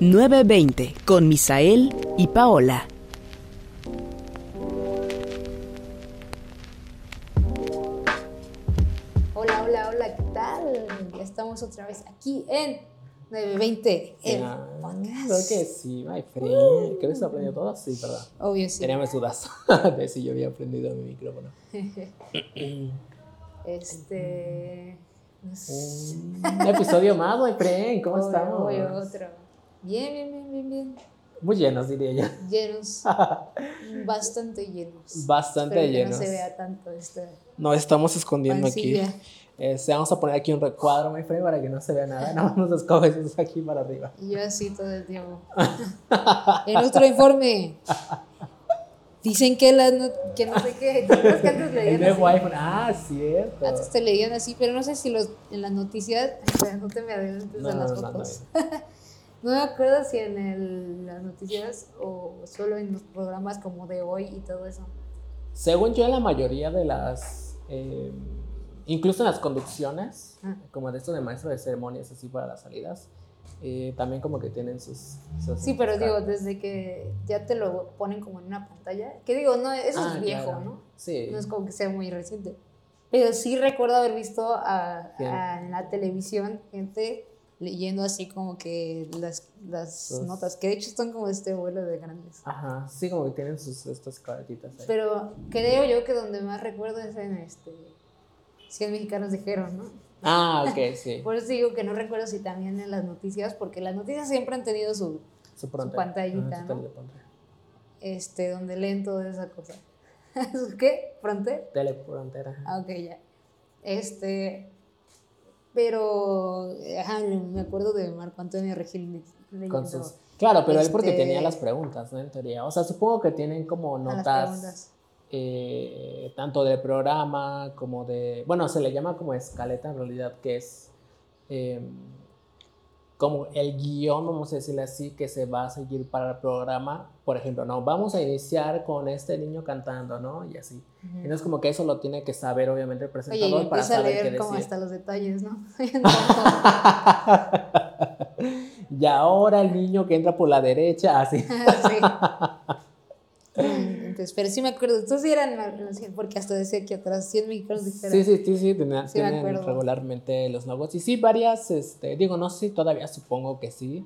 920 con Misael y Paola. Hola, hola, hola, ¿qué tal? Ya estamos otra vez aquí en 920 el Ah, podcast. Creo que sí, my friend. ¿Crees que aprendió todo? Sí, ¿verdad? Obvio, sí. Tenía mis dudas de si yo había aprendido mi micrófono. Este. Un episodio más, my friend. ¿Cómo Obvio, estamos? obvio, otro. Bien, bien, bien, bien, bien. Muy llenos, diría yo. Llenos. bastante llenos. Bastante Espero que llenos. no se vea tanto este. Nos estamos escondiendo Pancilla. aquí. Este, vamos a poner aquí un recuadro, my friend, para que no se vea nada. Nada más nos escoges aquí para arriba. Y yo así todo el tiempo. en otro informe. Dicen que, la no, que no sé qué. ¿Te acuerdas que antes El leían así? iPhone. Ah, cierto. Antes te leían así, pero no sé si los, en las noticias, o sea, no te me adelantes No, a las no, no, fotos. No, me acuerdo si en el- las noticias o solo en los programas como de hoy y todo eso. Según yo, en la mayoría de las. eh, incluso en las conducciones, Ah. como de esto de maestro de ceremonias, así para las salidas, eh, también como que tienen sus. sus Sí, pero digo, desde que ya te lo ponen como en una pantalla, que digo, no, eso Ah, es viejo, claro. ¿no? Sí. No es como que sea muy reciente. Pero sí recuerdo haber visto a- a- en la televisión gente leyendo así como que las, las Los- notas, que de hecho están como este vuelo de grandes. Ajá, sí, como que tienen sus estas cartitas ahí. Pero creo yo que donde más recuerdo es en este 100 mexicanos dijeron, ¿no? Ah, ok, sí. Por eso digo que no recuerdo si también en las noticias, porque las noticias siempre han tenido su, Su, pantallita, Ajá, su ¿no? teleprompter. este, donde leen toda esa cosa. ¿Su ¿Qué? ¿Fronte? Teleprompter, ajá. Ah, ok, ya. Este, pero, ajá, me acuerdo de Marco Antonio Regil leyendo sus- Claro, pero él porque este- tenía las preguntas, ¿no? En teoría. O sea, supongo que tienen como notas. eh, tanto del programa como de, bueno, se le llama como escaleta en realidad, que es eh, como el guion, vamos a decirle así, que se va a seguir para el programa. Por ejemplo, no, vamos a iniciar con este niño cantando, ¿no? Y así. Ujú. Entonces como que eso lo tiene que saber obviamente el Oye, presentador y para empieza a saber qué leer como decir. hasta los detalles, ¿no? y ahora el niño que entra por la derecha, así. sí. Pero sí me acuerdo, estos sí eran, porque hasta decía que atrás 100 mexicanos dijeron. Sí, sí, sí, sí, tenía- Sí me tienen regularmente los logos. Y sí, varias, este, digo, no sé todavía supongo que sí,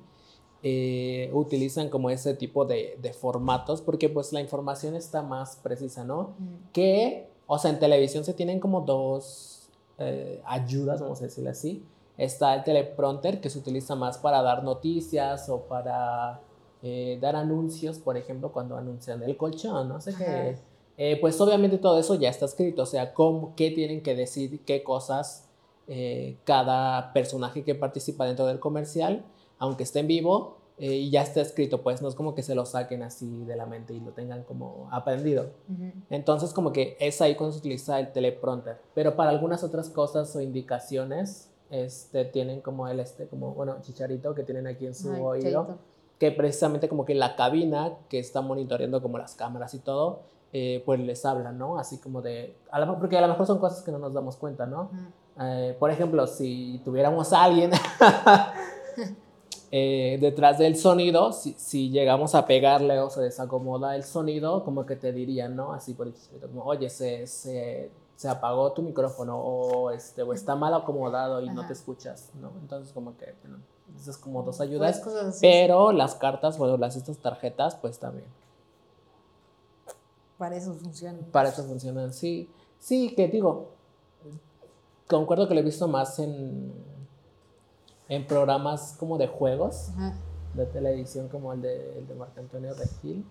eh, utilizan como ese tipo de, de formatos porque pues la información está más precisa, ¿no? Mm. Que, o sea, en televisión se tienen como dos eh, ayudas, vamos a decirle así. Está el teleprompter que se utiliza más para dar noticias o para eh, dar anuncios, por ejemplo, cuando anuncian el colchón, no sé qué. Eh, pues obviamente todo eso ya está escrito, o sea, cómo, qué tienen que decir, qué cosas eh, cada personaje que participa dentro del comercial, aunque esté en vivo, eh, y ya está escrito, pues no es como que se lo saquen así de la mente y lo tengan como aprendido. Ujú. Entonces como que es ahí cuando se utiliza el teleprompter, pero para algunas otras cosas o indicaciones, este, tienen como el, este, como, bueno, chicharito que tienen aquí en su Ay, oído chaito. Que precisamente como que la cabina que está monitoreando como las cámaras y todo, eh, pues les habla, ¿no? Así como de, a lo porque a lo mejor son cosas que no nos damos cuenta, ¿no? Ujú. Eh, por ejemplo, si tuviéramos a alguien eh, detrás del sonido, si, si llegamos a pegarle o se desacomoda el sonido, como que te dirían, ¿no? Así por el como, oye, se, se, se apagó tu micrófono o, este, o está mal acomodado y no Ajá. te escuchas, ¿no? Entonces como que, bueno, esas como dos ayudas. Cosas así. Pero las cartas, bueno, las estas tarjetas, pues también. Para eso funciona. Para eso funcionan. Sí, sí, que digo, concuerdo que lo he visto más en, en programas como de juegos Ajá. de televisión, como el de, el de Marco Antonio Regil.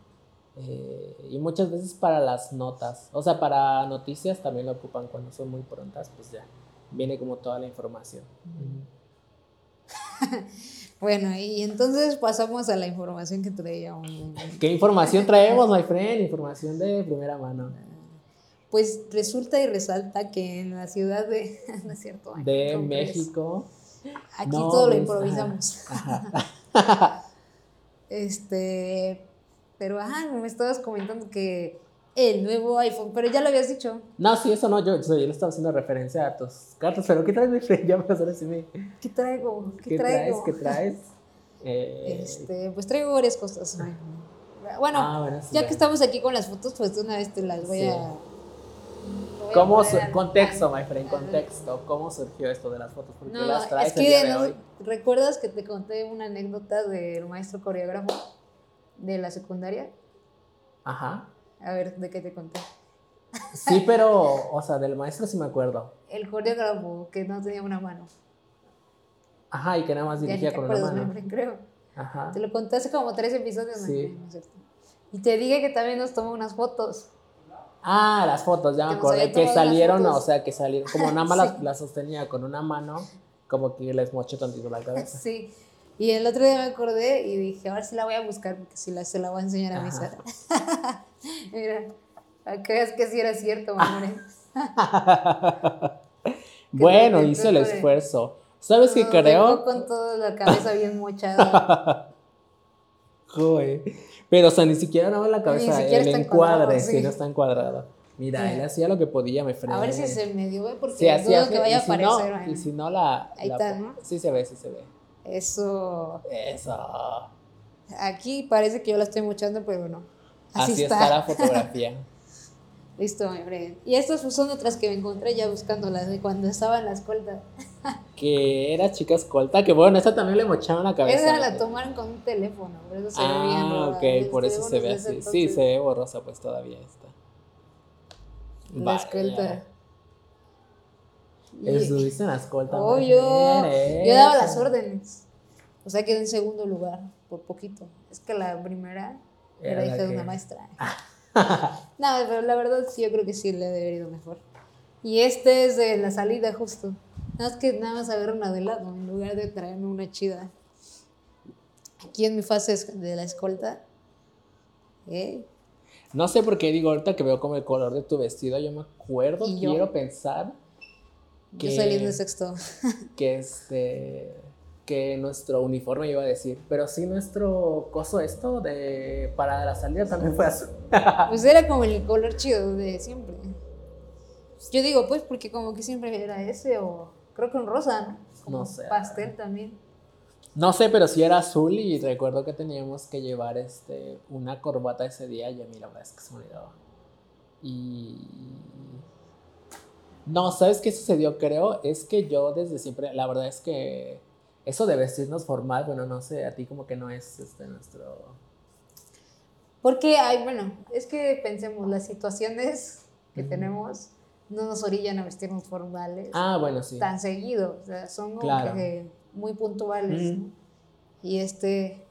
eh, y muchas veces para las notas, o sea, para noticias también lo ocupan cuando son muy prontas, pues ya viene como toda la información. Bueno, y entonces pasamos a la información que traíamos. ¿Qué información traemos, my friend? Información de primera mano. Pues resulta y resalta que en la ciudad de. No es cierto. México. Aquí No, todo lo improvisamos. Este. Pero, ajá, me estabas comentando que el nuevo iPhone, pero ya lo habías dicho. No, sí, eso no, yo, yo le estaba haciendo referencia a tus cartas, pero ¿qué traes, mi friend? Ya me vas a decir, ¿Qué traigo? ¿Qué, ¿qué traes? traigo? ¿Qué traes? Eh, Este, pues traigo varias cosas. Bueno, Ah, bueno, sí, ya que estamos aquí con las fotos, pues de una vez te las voy Sí. a. voy ¿Cómo contexto, my friend, contexto? ¿Cómo surgió esto de las fotos? ¿Por qué No, las traes es el día que de no- hoy? recuerdas que te conté una anécdota del maestro coreógrafo de la secundaria. Ajá. A ver, ¿de qué te conté? Sí, pero, o sea, del maestro sí me acuerdo. El coreógrafo que no tenía una mano. Ajá, y que nada más dirigía con una mano. hombre, creo. Ajá. Te lo conté hace como tres episodios, ¿no? Sí. ¿no es cierto? Y te dije que también nos tomó unas fotos. Ah, las fotos, ya me Que acordé que salieron, o sea, que salieron, como nada más las, Sí. las sostenía con una mano, como que les moché tantito la cabeza. Sí. Y el otro día me acordé y dije, ahora sí la voy a buscar porque si la, se la voy a enseñar a mi. Sara. Mira, para que sí era cierto, hombre. bueno, hice el esfuerzo. ¿Sabes qué No, creo? con toda la cabeza bien mochada. Joder. Pero, o sea, ni siquiera más la cabeza, el encuadre, sí, sí. no está encuadrado. Mira, Sí. él hacía lo que podía, me frené. A ver si se me dio, porque Sí, dudo que vaya a y si no- aparecer. bueno. y si no, la... Ahí la- está, ¿no? Sí se ve, sí se ve. Eso. Eso. Aquí parece que yo la estoy mochando, pero no. Así, Así, está. la fotografía. Listo, hombre. Y estas pues, son otras que me encontré ya buscándolas de cuando estaba en la escolta. que era chica escolta, que bueno, esta también le mocharon la cabeza. Esa la tomaron con un teléfono, por eso se ve bien. Ah, ok, por eso se ve así. Sí, se ve borrosa, pues todavía está. La Vaya. escolta. Estuviste en la escolta. Oh, mujer, yo, daba las órdenes. O sea, quedé en segundo lugar, por poquito. Es que la primera Era hija de una maestra. no, pero la verdad sí, yo creo que sí le ha de haber ido mejor. Y este es de la salida justo. Nada más que nada más agarro una de lado en lugar de traerme una chida. Aquí en mi fase de la escolta. ¿eh? No sé por qué digo ahorita que veo como el color de tu vestido, yo me acuerdo, quiero pensar Yo que, salí en sexto. que este que nuestro uniforme iba a decir, pero sí nuestro coso esto de para la salida también fue azul. Pues era como el color chido de siempre. Yo digo, pues, porque como que siempre era ese o creo que un rosa, ¿no? Como No sé. Pastel también. No sé, pero sí era azul y recuerdo que teníamos que llevar este una corbata ese día y a mí la verdad es que se me olvidaba. Y no, ¿sabes qué sucedió? Creo es que yo desde siempre, la verdad es que eso de vestirnos formal, bueno, no sé, a ti como que no es este nuestro Porque, ay, bueno, es que pensemos, las situaciones que tenemos no nos orillan a vestirnos formales Ah, bueno, sí. tan seguido. O sea, son como Claro. que muy puntuales. Y este.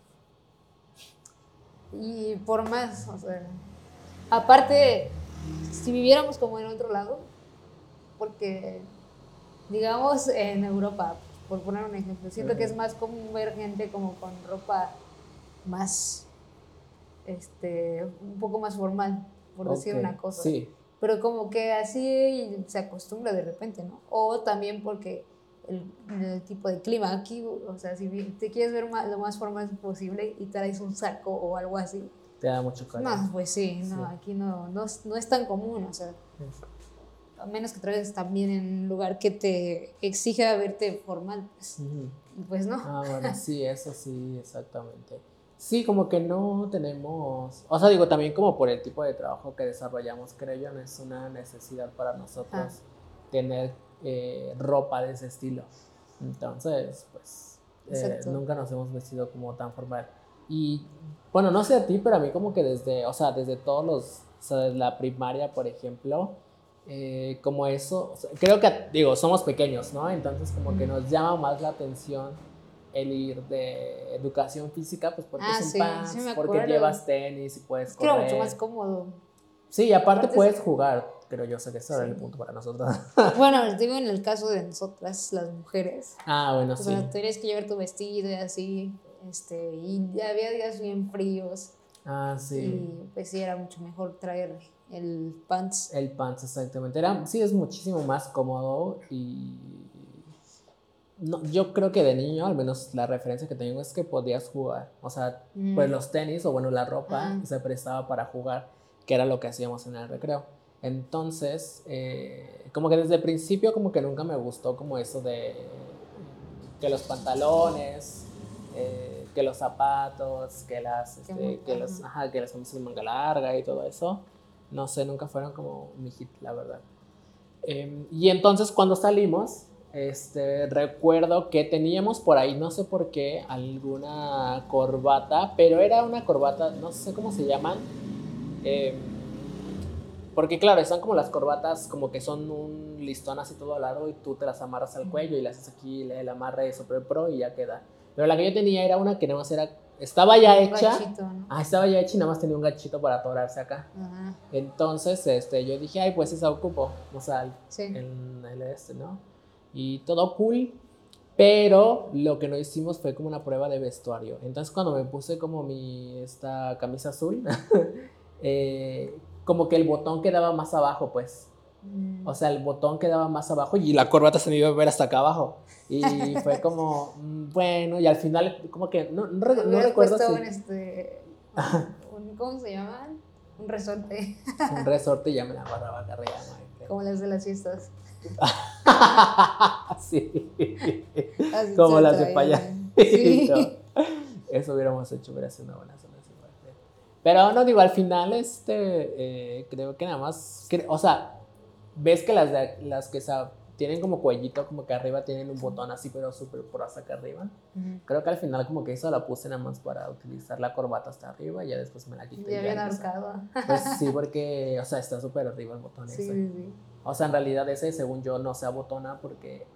Y por más, o sea. Aparte, si viviéramos como en otro lado, porque, digamos, en Europa, por poner un ejemplo, siento que es más común ver gente como con ropa más, este, un poco más formal, por decir una cosa. Sí. Pero como que así se acostumbra de repente, ¿no? O también porque el, el tipo de clima aquí, o sea, si te quieres ver ma- lo más formal posible y traes un saco o algo así, Te da mucho calor. no, pues sí, no, Sí. aquí no, no, no es tan común, o sea, a menos que traigas también en un lugar que te exija verte formal, pues, pues no. Ah, bueno, sí, eso sí, exactamente. Sí, como que no tenemos, o sea, digo, también como por el tipo de trabajo que desarrollamos, creo yo, no es una necesidad para nosotros Ah. tener eh, ropa de ese estilo. Entonces, pues, eh, nunca nos hemos vestido como tan formal. Y, bueno, no sé a ti, pero a mí como que desde, o sea, desde todos los, o sea, desde la primaria, por ejemplo, eh, como eso, creo que, digo, somos pequeños, ¿no? Entonces como que nos llama más la atención el ir de educación física, pues porque Ah, es un sí, pants, sí me porque llevas tenis y puedes correr. mucho más cómodo. Sí, y aparte Aparte puedes jugar, creo yo, sé que ese era el punto para nosotros. Bueno, digo en el caso de nosotras, las mujeres, ah, bueno, O sí. sea, tenías que llevar tu vestido y así, este, y había días bien fríos Ah, sí. y pues sí era mucho mejor traer el pants. El pants, exactamente. Era, sí, es muchísimo más cómodo y no, yo creo que de niño, al menos la referencia que tengo es que podías jugar. O sea, Mm. pues los tenis o bueno, la ropa Ah. se prestaba para jugar, que era lo que hacíamos en el recreo. Entonces, eh, como que desde el principio como que nunca me gustó como eso de que los pantalones, eh, que los zapatos, que las, este, que, los, ajá. ajá, que las camisas de manga larga y todo eso. No sé, nunca fueron como mi hit, la verdad. Em, y entonces cuando salimos, este, recuerdo que teníamos por ahí, no sé por qué, alguna corbata, pero era una corbata, no sé cómo se llaman. em, porque claro, están como las corbatas, como que son un listón así todo largo y tú te las amarras al cuello y le haces aquí el amarre super pro y ya queda. Pero la que yo tenía era una que nada más era, estaba ya hecha. gachito, ¿no? Ah, estaba ya hecha y nada más tenía un gachito para atorarse acá. Ajá, Entonces, este, yo dije, ay, pues esa ocupo, o sea, el, sí. el- el este, ¿no? Y todo cool, pero lo que no hicimos fue como una prueba de vestuario. Entonces, cuando me puse como mi, esta camisa azul, eh, como que el botón quedaba más abajo, pues. Mm. O sea, el botón quedaba más abajo y la corbata se me iba a ver hasta acá abajo. Y fue como, mm, bueno, y al final, como que, no, no, no Hubieras recuerdo si un, este, un- ¿cómo se llaman? Un resorte, un resorte y ya me la agarraba acá arriba. ¿no? como las de las fiestas. sí. Así Como las de payaso. Sí. Eso hubiéramos hecho, hubiera sido una buena solución. Pero no digo, al final, este, eh, creo que nada más, o sea, ves que las, de- las que tienen como cuellito, como que arriba tienen un botón así, pero súper por hasta acá arriba. Ujú. Creo que al final como que eso la puse nada más para utilizar la corbata hasta arriba y ya después me la quité. y Ya bien ahorcado. Pues sí, porque, o sea, está súper arriba el botón Sí, ese. sí, sí. O sea, en realidad ese, según yo, no se abotona porque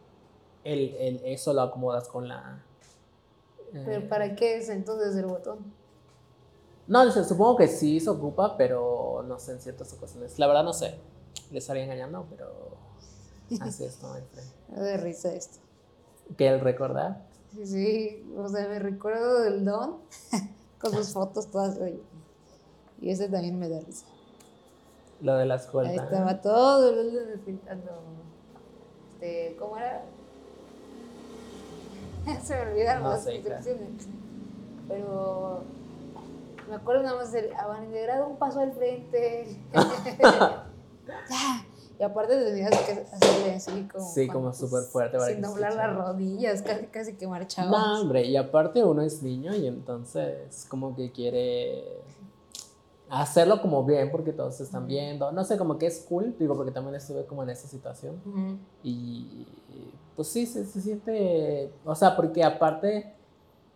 el, el- eso lo acomodas con la... eh, Pero ¿para qué es entonces el botón? No, supongo que sí se ocupa, pero no sé, en ciertas ocasiones. La verdad no sé. Le estaría engañando, pero así es, friend. Me da risa esto. Que el recordar. Sí, sí, o sea, me recuerdo del Don con sus fotos todas. Y ese también me da risa. Lo de la escuela. Ahí estaba todo el pintando. Este, ¿cómo era? Se me olvidaron No las sé, claro. instrucciones. Pero me acuerdo nada más del abanderado un paso al frente. Y aparte tenías que hacerle así como. Sí, como súper fuerte para Sin que se doblar las rodillas, casi, casi que marchaba. No, hombre, y aparte uno es niño y entonces como que quiere hacerlo como bien porque todos están viendo. No sé, como que es cool, digo, porque también estuve como en esa situación. Y pues sí, se, se siente, o sea, porque aparte,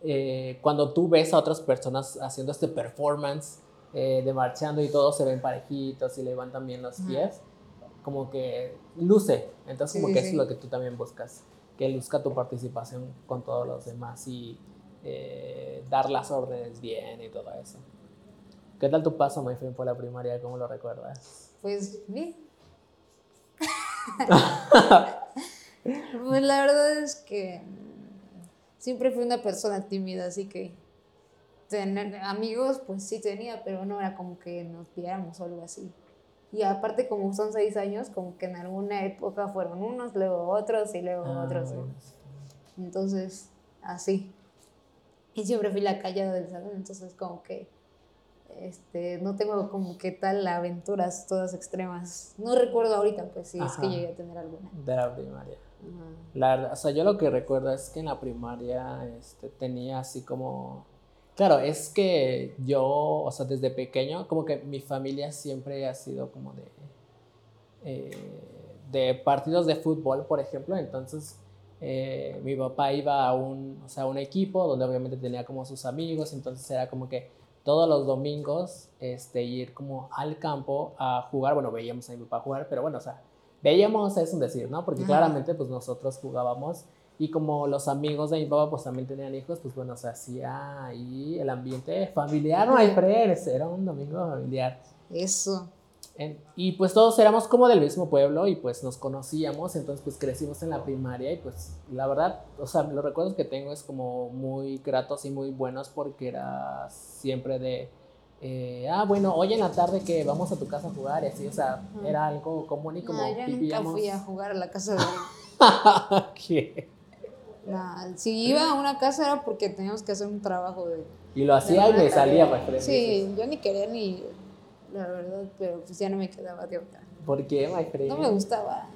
eh, cuando tú ves a otras personas haciendo este performance eh, de marchando y todos se ven parejitos y levantan bien los pies, como que luce. Entonces, Sí, como que sí. es lo que tú también buscas, que luzca tu participación con todos los demás y eh, dar las órdenes bien y todo eso. ¿Qué tal tu paso, my friend, por la primaria? ¿Cómo lo recuerdas? Pues bien. pues la verdad es que mm, siempre fui una persona tímida, así que tener amigos, pues sí tenía, pero no era como que nos viéramos o algo así. Y aparte, como son seis años, como que en alguna época fueron unos, luego otros y luego Ah, otros. Entonces, así. Y siempre fui la callada del salón, entonces como que este, no tengo como que tal aventuras todas extremas. No recuerdo ahorita, pues sí, es que llegué a tener alguna. De la primaria. Ajá. La verdad, o sea, yo lo que recuerdo es que en la primaria este, tenía así como... Claro, es que yo, o sea, desde pequeño, como que mi familia siempre ha sido como de... eh, de partidos de fútbol, por ejemplo, entonces eh, mi papá iba a un, o sea, a un equipo donde obviamente tenía como sus amigos, entonces era como que todos los domingos este, ir como al campo a jugar, bueno, veíamos a mi papá jugar, pero bueno, o sea, veíamos, es un decir, ¿no? Porque Ajá. claramente pues nosotros jugábamos y como los amigos de mi papá pues también tenían hijos, pues bueno, se hacía ahí el ambiente familiar, no hay era un domingo familiar. Eso. En- y pues todos éramos como del mismo pueblo y pues nos conocíamos, entonces pues crecimos en la primaria y pues la verdad, o sea, los recuerdos que tengo es como muy gratos y muy buenos porque era siempre de, eh, ah, bueno, hoy en la tarde que vamos a tu casa a jugar y así, o sea, era algo común y como No, yo nunca fui a jugar a la casa de... ¿Qué? Nah, si iba a una casa era porque teníamos que hacer un trabajo de... Y lo hacía y me salía, my friend, Sí, yo ni quería ni... La verdad, pero pues ya no me quedaba de otra. ¿Por qué, my friend? No me gustaba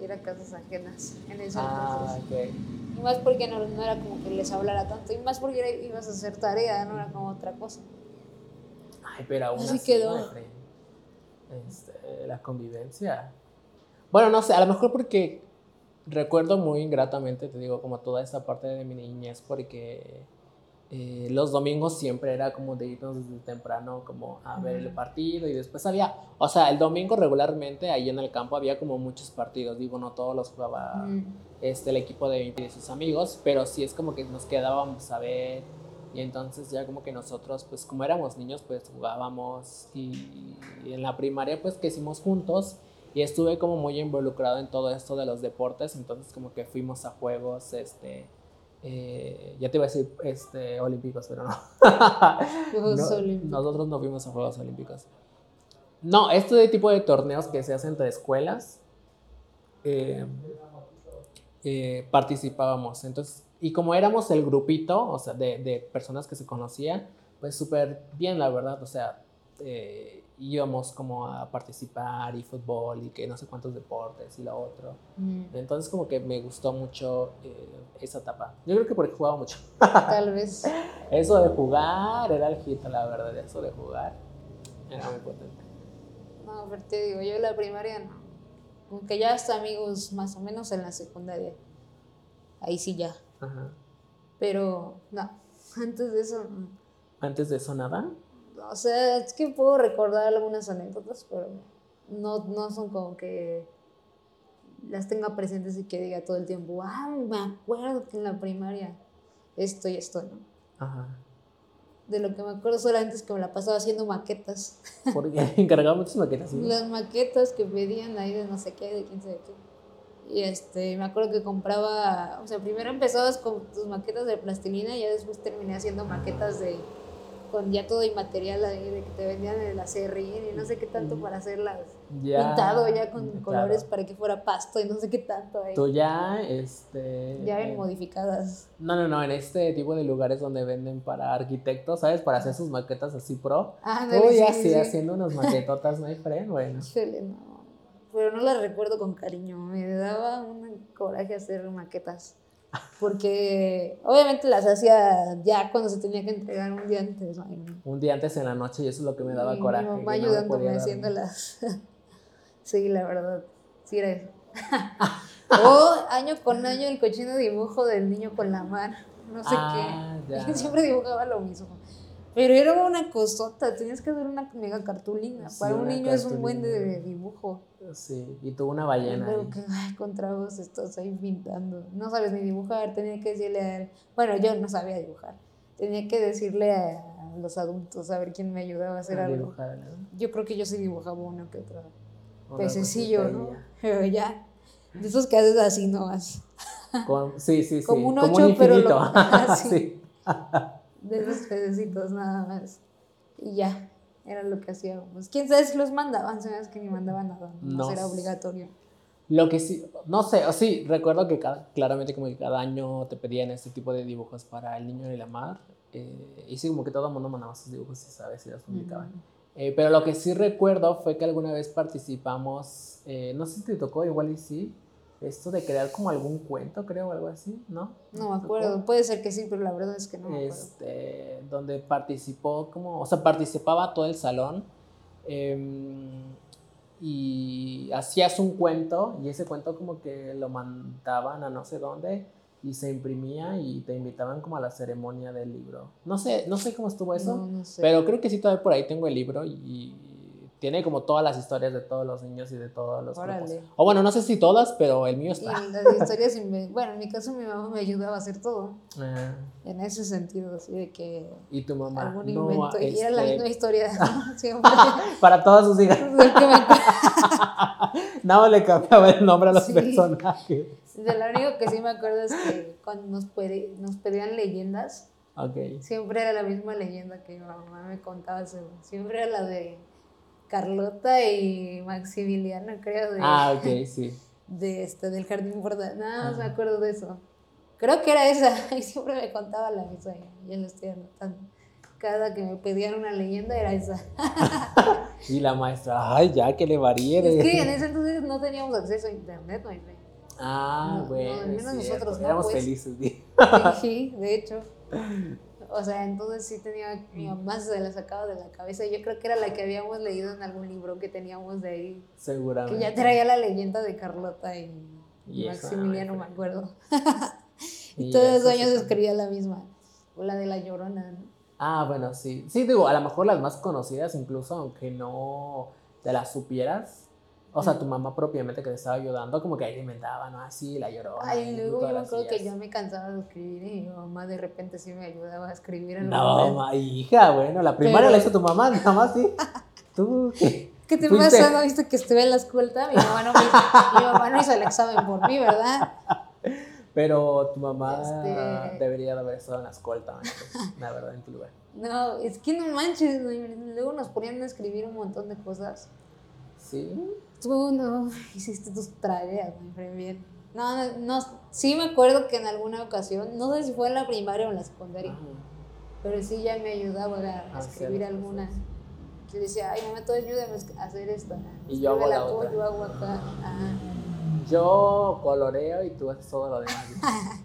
ir a casas ajenas en ese Ah, entonces. ok. Y más porque no, no era como que les hablara tanto. Y más porque era- ibas a hacer tarea, no era como otra cosa. Ay, pero aún Así así, quedó. este, la convivencia. Bueno, no sé, a lo mejor porque recuerdo muy ingratamente, te digo, como toda esa parte de mi niñez, porque eh, los domingos siempre era como de irnos desde temprano como a ver el partido y después había, o sea, el domingo regularmente ahí en el campo había como muchos partidos, digo, no todos los jugaba Mm. este, el equipo de, de sus amigos, pero sí es como que nos quedábamos a ver y entonces ya como que nosotros, pues como éramos niños, pues jugábamos y, y en la primaria pues que hicimos juntos y estuve como muy involucrado en todo esto de los deportes, entonces como que fuimos a juegos, este, eh, ya te iba a decir, este, olímpicos, pero no. Juegos No, Olímpicos. Nosotros no fuimos a Juegos Olímpicos. No, este tipo de torneos que se hacen entre escuelas, eh, eh, participábamos. Entonces, y como éramos el grupito, o sea, de, de personas que se conocían, pues súper bien, la verdad. O sea, eh, íbamos como a participar y fútbol y que no sé cuántos deportes y lo otro. Mm. Entonces, como que me gustó mucho eh, esa etapa. Yo creo que porque jugaba mucho. Tal vez. Eso de jugar era el hit, la verdad. Eso de jugar era muy potente. No, pero te digo, yo en la primaria no. Aunque ya hasta amigos más o menos en la secundaria. Ahí sí ya. Ajá. Pero no, antes de eso no. Antes de eso, nada. O sea, es que puedo recordar algunas anécdotas, pero no, no son como que las tenga presentes y que diga todo el tiempo, ah, me acuerdo que en la primaria esto y esto, ¿no? Ajá. De lo que me acuerdo solamente es que me la pasaba haciendo maquetas. Porque encargaba muchas maquetas. Las maquetas que pedían ahí de no sé qué, de quién sabe qué. Y este, me acuerdo que compraba, o sea, primero empezabas con tus maquetas de plastilina y ya después terminé haciendo maquetas de, con ya todo el material ahí de que te vendían el acerrín y no sé qué tanto para hacerlas Ya, pintado ya con claro. colores para que fuera pasto y no sé qué tanto ahí. Tú ya, este. Ya eh, ven modificadas. No, no, no, en este tipo de lugares donde venden para arquitectos, ¿sabes? Para hacer sus maquetas así pro. Ah, Tú ya sí, haciendo unas maquetotas, no hay friend, bueno. No. Pero no las recuerdo con cariño. Me daba un coraje hacer maquetas. Porque obviamente las hacía ya cuando se tenía que entregar un día antes. ¿no? Y- Un día antes en la noche y eso es lo que me daba y coraje. Mi mamá no ayudándome haciéndolas. sí, la verdad. Sí era eso. o año con año el cochino dibujo del niño con la mano. No sé Ah, qué. ya. Siempre dibujaba lo mismo. Pero era una cosota, tenías que hacer una mega cartulina. Sí, Para un niño es un buen de dibujo. Sí, y tuvo una ballena Pero que, ay, vos estás ahí pintando. No sabes ni dibujar, tenía que decirle a él. Bueno, yo no sabía dibujar. Tenía que decirle a los adultos a ver quién me ayudaba a hacer a algo. dibujar, ¿no? Yo creo que yo sí dibujaba uno que otro pececillo, cosita ¿no? Pero ya. De esos que haces así nomás. Con- sí, sí, sí. Como un ocho, un pero lo- Ah, sí. sí. De esos pececitos nada más. Y ya. Era lo que hacíamos. Quién sabe si los mandaban, sabes que ni mandaban nada. No, No era obligatorio. Lo que sí, no sé, o sí, recuerdo que cada- claramente como que cada año te pedían este tipo de dibujos para el niño de la mar. eh, y sí, como que todo el mundo mandaba sus dibujos y sabes, y los publicaban. Ujú. Eh, pero lo que sí recuerdo fue que alguna vez participamos, eh, no sé si te tocó, igual y sí, esto de crear como algún cuento, creo, o algo así, ¿no? No me acuerdo. Puede ser que sí, pero la verdad es que no me este, donde participó como, o sea, participaba todo el salón em, y hacías un cuento y ese cuento como que lo mandaban a no sé dónde y se imprimía y te invitaban como a la ceremonia del libro. No sé, no sé cómo estuvo eso, No, no sé. pero creo que sí todavía por ahí tengo el libro y tiene como todas las historias de todos los niños y de todos los grupos. Órale. O bueno, no sé si todas, pero el mío Y está. las historias, bueno, en mi caso mi mamá me ayudaba a hacer todo, Ah, en ese sentido, así de que y tu mamá. algún no, invento, y era la este, misma historia, siempre. para todas sus hijas. Nada más le cambiaba el nombre a los Sí. personajes. De lo único que sí me acuerdo es que cuando nos, pedían leyendas, Ok. siempre era la misma leyenda que mi mamá me contaba, siempre era la de Carlota y Maximiliano, creo, de, Ah, ok, sí. de este, del jardín bordado, nada más me acuerdo de eso. Creo que era esa, y siempre me contaba la misma, ya lo estoy anotando. Cada que me pedían una leyenda era esa. Y la maestra, ay, ya que le varíe. Es que en ese entonces no teníamos acceso a internet, no Ah, No, bueno. no, al menos nosotros no, Éramos pues. felices. Sí, de hecho. O sea, entonces sí tenía, mi mamá se la sacaba de la cabeza. Yo creo que era la que habíamos leído en algún libro que teníamos de ahí. Seguramente. Que ya traía la leyenda de Carlota y Y Maximiliano, me acuerdo. Y Y todos los años sí. escribía la misma. O la de la llorona, ¿no? Ah, bueno, sí. Sí, digo, a lo mejor las más conocidas, incluso aunque no te las supieras. O sea, tu mamá propiamente que te estaba ayudando, como que ahí inventaba, ¿no? Así, la llorona. Ay, luego yo me acuerdo que yo me cansaba de escribir y mi mamá de repente sí me ayudaba a escribir en No, ma, hija, bueno, la primaria Pero- la hizo tu mamá, nada más sí. Tú, ¿qué? ¿Qué te Fuiste- pasa? ¿No viste que estuve en la escuela? Mi mamá no, me hizo, mi mamá no hizo el examen por mí, ¿verdad? Pero tu mamá Este- debería de haber estado en la escolta, la verdad, en tu lugar. No, es que no manches, luego nos ponían a escribir un montón de cosas. Sí. Tú no hiciste tus tareas, mi bien. No, no, no, sí me acuerdo que en alguna ocasión, no sé si fue en la primaria o en la secundaria, Ajá. pero sí ya me ayudaba a, Ah, escribir alguna. Yo decía, ay, mamá, tú ayúdame a hacer esta. Y yo hago la tú. Yo hago acá. Ajá. Yo coloreo y tú haces todo lo demás.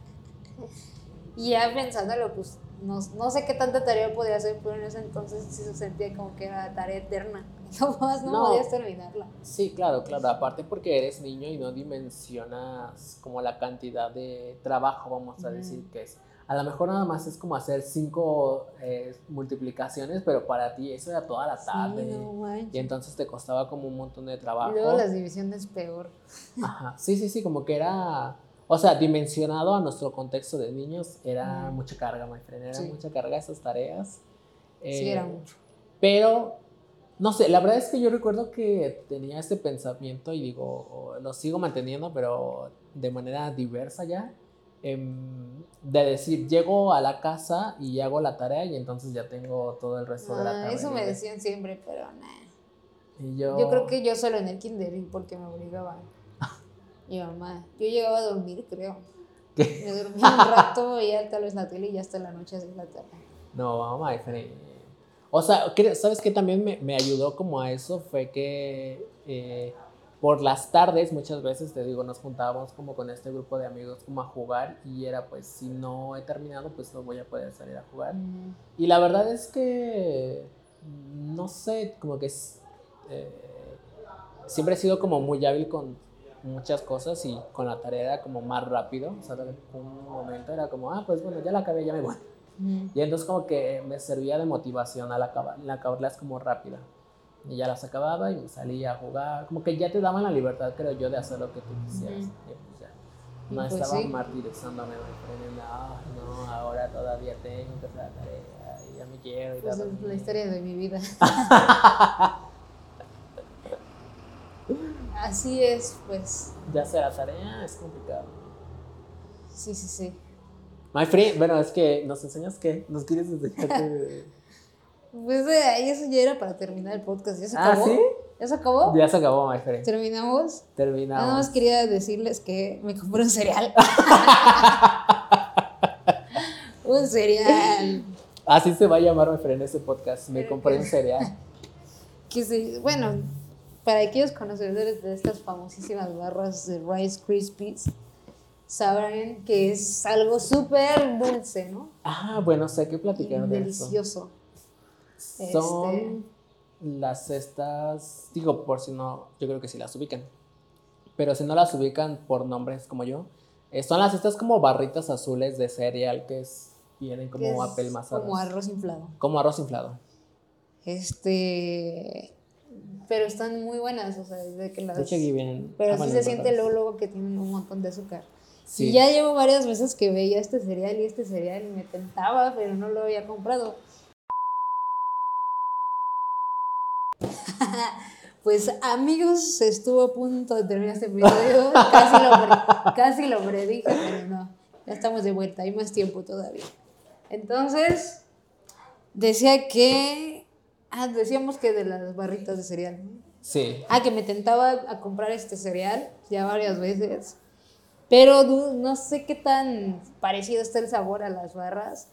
Y ya pensándolo, pues no, no sé qué tanta tarea podía hacer, pero en ese entonces sí se sentía como que era tarea eterna. No más no, No. podías terminarla. Sí, claro, claro. Aparte porque eres niño y no dimensionas como la cantidad de trabajo, vamos a decir que es. A lo mejor nada más es como hacer cinco eh, multiplicaciones, pero para ti eso era toda la tarde. Sí, no. Y entonces te costaba como un montón de Y trabajo. luego las divisiones peor. Ajá. Sí, sí, sí, como que era, o sea, dimensionado a nuestro contexto de niños, era Ujú. mucha carga, my friend, era Sí. mucha carga esas tareas. sí, Eh, era mucho. Pero, no sé, la verdad es que yo recuerdo que tenía este pensamiento y digo, lo sigo manteniendo, pero de manera diversa ya, em, de decir, llego a la casa y hago la tarea y entonces ya tengo todo el resto de la Ah, tarde. eso me decían siempre, pero nah. Y yo, Yo creo que yo solo en el kinder porque me obligaban. Mi mamá. Yo llegaba a dormir, creo. ¿Qué? Me dormía un rato, veía tal vez la tele y ya hasta la noche así la tarde. No, my friend. O sea, ¿sabes qué también me, me ayudó como a eso? Fue que eh, por las tardes muchas veces, te digo, nos juntábamos como con este grupo de amigos como a jugar y era pues si no he terminado pues no voy a poder salir a jugar. Mm. Y la verdad es que, no sé, como que es, eh, siempre he sido como muy hábil con muchas cosas y con la tarea era como más rápido. O sea, un momento era como, ah, pues bueno, ya la acabé, ya me voy. Mm. Y entonces como que me servía de motivación al acabar, al acabarlas como rápida. Y ya las acababa y me salía a jugar. Como que ya te daban la libertad, creo yo, de hacer lo que tú quisieras. Ujú. Y pues ya. Y No pues estaba sí. martirizándome, me no, no, ahora todavía tengo que hacer la tarea y ya me quiero a Pues es dormir". la historia de mi vida. Así es, pues. Ya la tarea es complicado. Sí, sí, sí. My friend, bueno, es que nos enseñas qué, nos quieres enseñar? Pues eh, ahí eso ya era para terminar el podcast. ¿Ya se Ah, acabó? ¿sí? ¿Ya se acabó? Ya se acabó, my friend. ¿Terminamos? Nada Terminamos. más quería decirles que me compré un cereal. un cereal. Así se va a llamar, my friend, ese podcast. Me Pero compré que- un cereal. Que se, bueno, para aquellos conocedores de estas famosísimas barras de Rice Krispies, sabrán que es algo súper dulce, ¿no? Ah, bueno, sé que platicar de eso. delicioso. Son Este- las cestas, digo, por si no, yo creo que sí las ubican. Pero si no las ubican por nombres como yo, eh, son las estas como barritas azules de cereal que es, vienen como apelmazadas. Como arroz inflado. Como arroz inflado. Este. Pero están muy buenas, o sea, de que las. De hecho, aquí vienen. Pero sí se siente luego, luego que tienen un montón de azúcar. Sí. Y ya llevo varias veces que veía este cereal y este cereal y me tentaba, pero no lo había comprado. Pues amigos, estuvo a punto de terminar este episodio. Casi lo, casi lo predije, pero no. Ya estamos de vuelta, hay más tiempo todavía. Entonces, decía que. Ah, decíamos que de las barritas de cereal. Sí. Ah, que me tentaba a comprar este cereal ya varias veces. Pero no sé qué tan parecido está el sabor a las barras.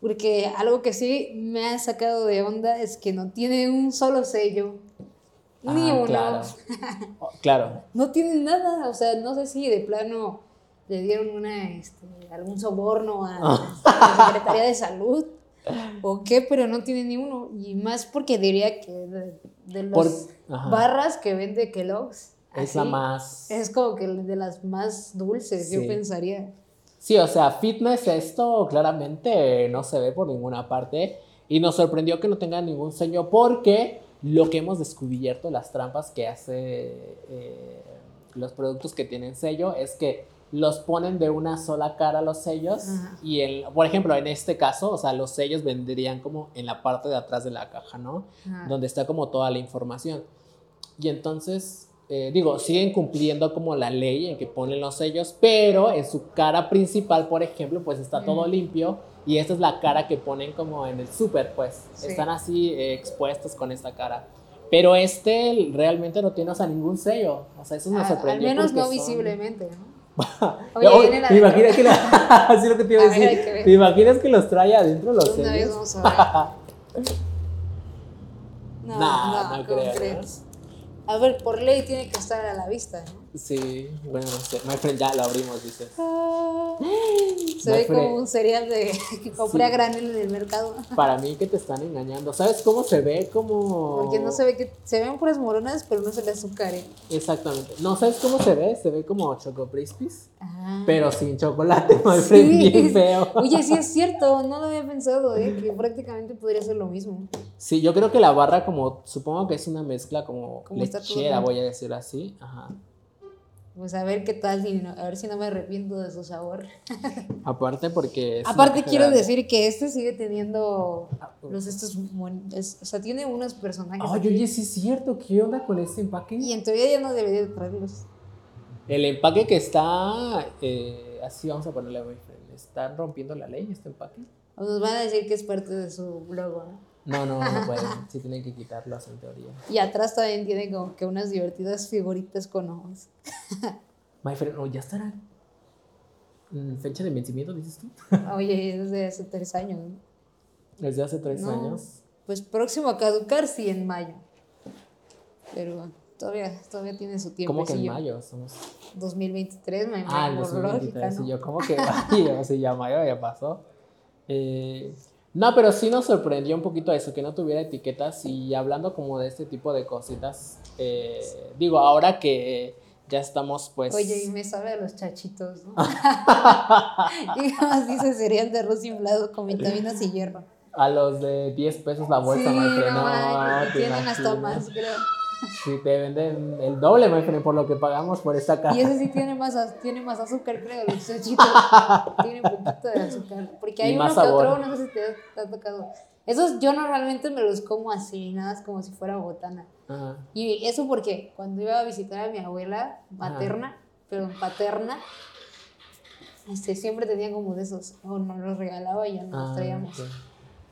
Porque algo que sí me ha sacado de onda es que no tiene un solo sello. Ni Ah, uno. Claro. Oh, claro. No tienen nada, o sea, no sé si de plano le dieron una, este, algún soborno a, Ah. a la Secretaría de Salud o qué, pero no tienen ni uno. Y más porque diría que de, las barras que vende Kellogg's, Es la más. es como que de las más dulces, yo pensaría. Sí, o sea, fitness, esto claramente no se ve por ninguna parte. Y nos sorprendió que no tenga ningún sello porque lo que hemos descubierto, las trampas que hace eh, los productos que tienen sello, es que los ponen de una sola cara los sellos. Ajá. Y, el, por ejemplo, en este caso, o sea, los sellos vendrían como en la parte de atrás de la caja, ¿no? Ajá. donde está como toda la información. Y entonces, eh, digo, siguen cumpliendo como la ley en que ponen los sellos, pero en su cara principal, por ejemplo, pues está todo limpio y esta es la cara que ponen como en el súper, pues Sí. están así eh, expuestos con esta cara. Pero este realmente no tiene, o sea, ningún sello. O sea, eso nos Ah, al sorprendió. menos porque no son- visiblemente, ¿no? Oye, viene la ¿te imaginas que la... así lo que te iba a ver, que decir. ¿Te imaginas que los trae adentro los Una vez vamos a ver. No, Nah, no, no ¿cómo creo, crees? A ver, por ley tiene que estar a la vista, ¿no? Sí, bueno, no sé. My friend, ya lo abrimos, dices. Se My ve friend. como un cereal de que compré a granel en el mercado. Para mí que te están engañando. ¿Sabes cómo se ve? Como... Porque no se ve que se ven puras moronas, pero no se le azúcar. ¿eh? Exactamente. No, ¿sabes cómo se ve? Se ve como Choco Crispies, Ah. pero sin chocolate, my friend, Sí. bien feo. Oye, sí es cierto, no lo había pensado, ¿eh? que prácticamente podría ser lo mismo. Sí, yo creo que la barra como, supongo que es una mezcla como, Como lechera, voy a decir así. Ajá. Pues a ver qué tal, si no- a ver si no me arrepiento de su sabor. Aparte porque... es Aparte quiero decir que este sigue teniendo los estos, es- o sea, tiene unos personajes. Ay, aquí, oye, sí es cierto. ¿Qué onda con este empaque? y en teoría ya no debería de traerlos. El empaque que está... eh, así vamos a ponerle. ¿Están rompiendo la ley este empaque? O nos van a decir que es parte de su logo, ¿no? No, no, no pueden. Sí tienen que quitarlos en teoría. Y atrás también tiene como que unas divertidas figuritas con ojos. My friend, oh, ya estará. Mm, ¿Fecha de vencimiento, dices tú? Oye, es de hace tres años. Desde hace tres No, años. Pues próximo a caducar, sí, en mayo. Pero todavía, todavía tiene su tiempo. ¿Cómo que en mayo? Somos... 2023, me Ah, el por lógica, 2023. ¿no? Y yo, ¿cómo que mayo? Sea, ya mayo ya pasó. Eh, no, pero sí nos sorprendió un poquito eso, que no tuviera etiquetas. Y hablando como de este tipo de cositas, eh, digo, ahora que ya estamos pues... Oye, y me sabe a los chachitos, ¿no? y más dice cereal de arroz inflado con vitaminas y hierro. A los de 10 pesos la bolsa, sí, friend. no, te tienen hasta más, creo. Sí, te venden el doble, friend, por lo que pagamos por esta caja. Y ese sí tiene más, tiene más azúcar, creo, los chachitos. tiene un poquito de azúcar. Porque Y hay uno más que otro, no sé si te ha, te ha tocado. Esos yo normalmente me los como así, nada, más como si fuera botana. Ajá. Y eso porque cuando iba a visitar a mi abuela materna, pero paterna, este, siempre tenía como de esos, o nos los regalaba y ya nos los Ah, traíamos. ok.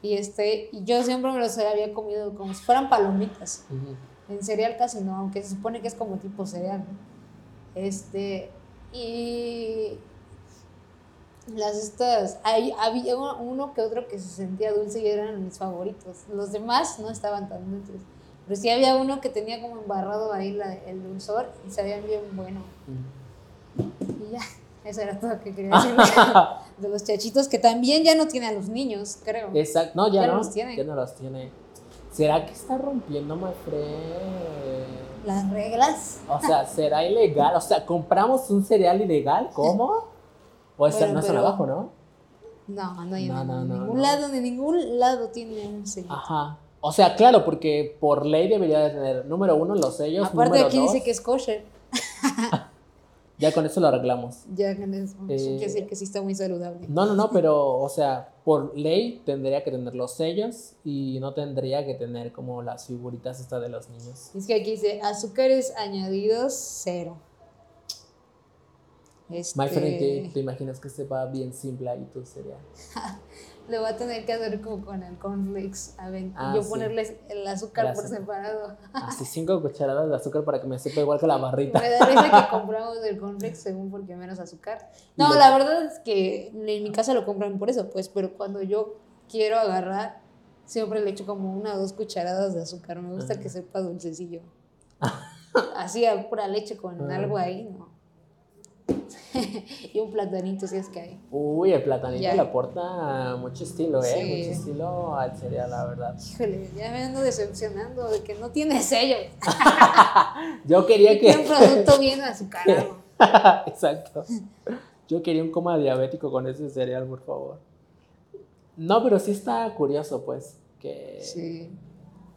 Y este, y yo siempre me los había comido como si fueran palomitas. Ujú. En cereal casi no, aunque se supone que es como tipo cereal. Este, y las estas, hay, había uno, que otro que se sentía dulce y eran mis favoritos. Los demás no estaban tan dulces. Pero sí había uno que tenía como embarrado ahí la- el dulzor y sabían bien bueno. Ujú. Y ya, eso era todo lo que quería decir de los chachitos que también ya no tiene a los niños, creo. Exacto, no, ya, Ya no, no los tiene. ya no los tiene. ¿Será que está rompiendo, my friend? Las reglas. O sea, ¿será ilegal? O sea, ¿compramos un cereal ilegal? ¿Cómo? O está Bueno, no pero- abajo, ¿no? No, no, hay No, no, no, ningún lado, de ningún lado tiene un sello. Ajá. O sea, claro, porque por ley debería de tener, número uno, los sellos, Aparte número aquí dos, dice que es kosher. ya con eso lo arreglamos. Ya con eso. Eh, quiere decir que sí está muy saludable. No, no, no, pero, o sea, por ley tendría que tener los sellos y no tendría que tener como las figuritas estas de los niños. Es que aquí dice azúcares añadidos cero. Este, My friend, ¿te, te imaginas que sepa bien simple ahí tu cereal? Le voy a tener que hacer como con el cornflakes. A ver, Ah, y yo sí. ponerles el azúcar por separado. Así cinco cucharadas de azúcar para que me sepa igual que la barrita. Me da risa que compramos el cornflakes según porque menos azúcar. No, la verdad es que en mi casa lo compran por eso, pues, pero cuando yo quiero agarrar, siempre le echo como una o dos cucharadas de azúcar. Me gusta Ajá. que sepa dulcecillo. Así a pura leche con Ah. algo ahí, no. y un platanito si es que hay. Uy, el platanito Ya. le aporta mucho estilo, ¿eh? Sí. Mucho estilo al cereal, la verdad. Híjole, ya me ando decepcionando de que no tiene sello. Yo quería Tiene un que... producto bien azucarado. Exacto. Yo quería un coma diabético con ese cereal, por favor. No, pero sí está curioso, pues, que, Sí.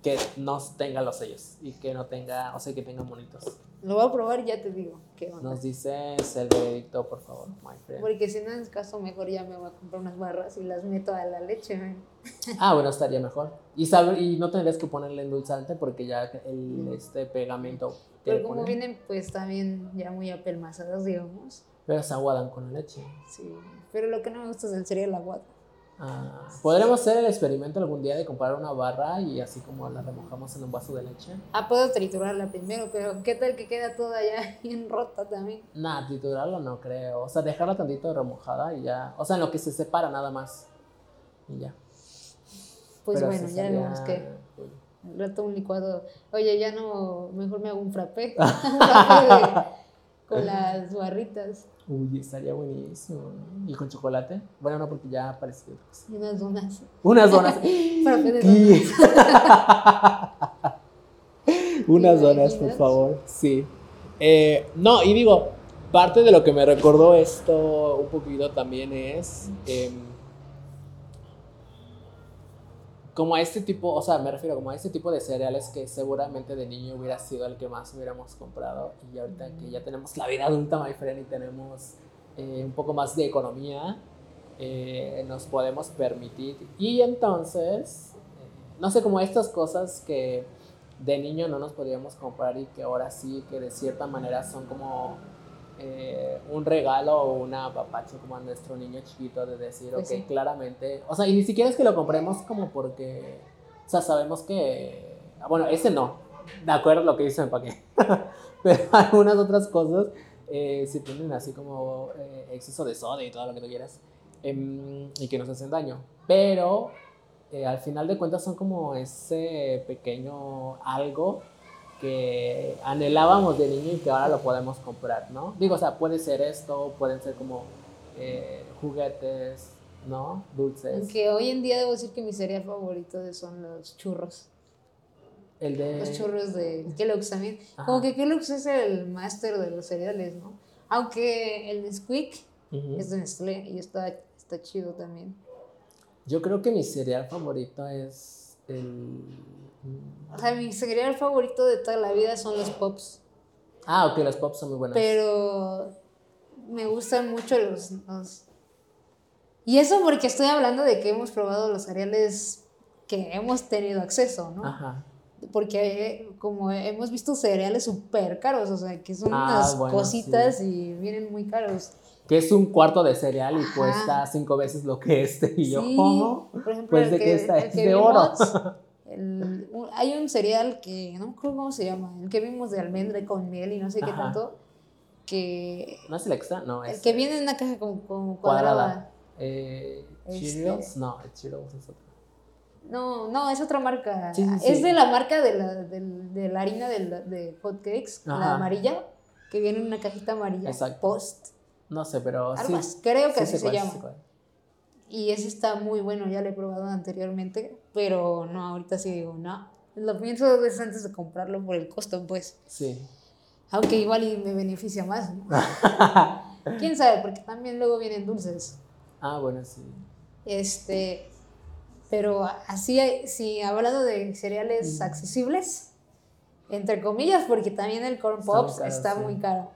Que no tenga los sellos y que no tenga, o sea, que tenga monitos. Lo voy a probar y ya te digo qué onda. Nos dices el veredicto, por favor, my friend. Porque si no es caso, mejor ya me voy a comprar unas barras y las meto a la leche. man. Ah, bueno, estaría mejor. Y, sabe, y no tendrías que ponerle endulzante porque ya el este pegamento. Pero como vienen pues también ya muy apelmazadas, digamos. Pero se aguadan con la leche. Sí. Pero lo que no me gusta es el cereal aguado. Ah, Podremos hacer el experimento algún día de comprar una barra y así como la remojamos en un vaso de leche. Ah, puedo triturarla primero, pero ¿qué tal que queda toda ya bien rota también? Nah, triturarlo no creo. O sea, dejarla tantito remojada y ya. O sea, en lo que se separa nada más. Y ya. Pues Pero bueno, ya sería vemos que al rato un licuado. Oye, ya no, mejor me hago un frappé. un frappé de- con las barritas Uy, estaría buenísimo. ¿Y con chocolate? Bueno, no, porque ya cosa. y unas donas. Unas donas. Unas ¿Te donas, por favor. Sí. Eh, no, y digo, parte de lo que me recordó esto un poquito también es como a este tipo, o sea, me refiero como a este tipo de cereales que seguramente de niño hubiera sido el que más hubiéramos comprado y ahorita que ya tenemos la vida adulta, my friend, y tenemos eh, un poco más de economía, eh, nos podemos permitir. Y entonces, eh, no sé, como estas cosas que de niño no nos podíamos comprar y que ahora sí, que de cierta manera son como eh, un regalo o una apapacho como a nuestro niño chiquito de decir, Pues ok, sí. claramente, o sea, y ni siquiera es que lo compremos como porque, o sea, sabemos que, bueno, ese no, de acuerdo a lo que dice el empaque, pero algunas otras cosas eh, sí tienen así como eh, exceso de sodio y todo lo que tú quieras em, y que nos hacen daño, pero eh, al final de cuentas son como ese pequeño algo que anhelábamos de niño y que ahora lo podemos comprar, ¿no? Digo, o sea, puede ser esto, pueden ser como eh, juguetes, ¿no? Dulces. Aunque hoy en día debo decir que mi cereal favorito son los churros. El de... Los churros de Kellogg's también. Ajá. Como que Kellogg's es el máster de los cereales, ¿no? Aunque el Nesquik Ujú. es de Nestlé y está, está chido también. Yo creo que mi cereal favorito es el... O sea, mi cereal favorito de toda la vida son los Pops. Ah, ok, los pops son muy buenos. Pero me gustan mucho los, los- Y eso porque estoy hablando de que hemos probado los cereales que hemos tenido acceso, ¿no? Ajá. Porque como hemos visto cereales súper caros, o sea, que son Ah, unas bueno, cositas y vienen muy caros. Que es un cuarto de cereal y Ajá. cuesta cinco veces lo que este. Y yo, Sí, ¿cómo? Por ejemplo, Pues el de que, que esta el es que de oro. el- un- hay un cereal que no me acuerdo cómo se llama, el que vimos de almendra con miel y no sé qué tanto, que ¿No es el extra? No, el es que viene en una caja como, como cuadrada. cuadrada. Eh, Este- Cheerios, no, el Cheerios es otro. No, no, es otra marca. Sí, sí, Es de la marca de la, del- de la harina de, la- de hot cakes, la amarilla, que viene en una cajita amarilla. Exacto. Post. No sé, pero sí. creo que sí así se cuál, sí llama. Y ese está muy bueno, ya lo he probado anteriormente, pero no, ahorita sí digo, no. Lo pienso dos veces antes de comprarlo por el costo, pues. Sí. Aunque igual y me beneficia más, ¿no? ¿Quién sabe? Porque también luego vienen dulces. ah, bueno, sí. Este, pero así, si hablando de cereales Mm. accesibles, entre comillas, porque también el corn Está muy pops caro, está sí. muy caro.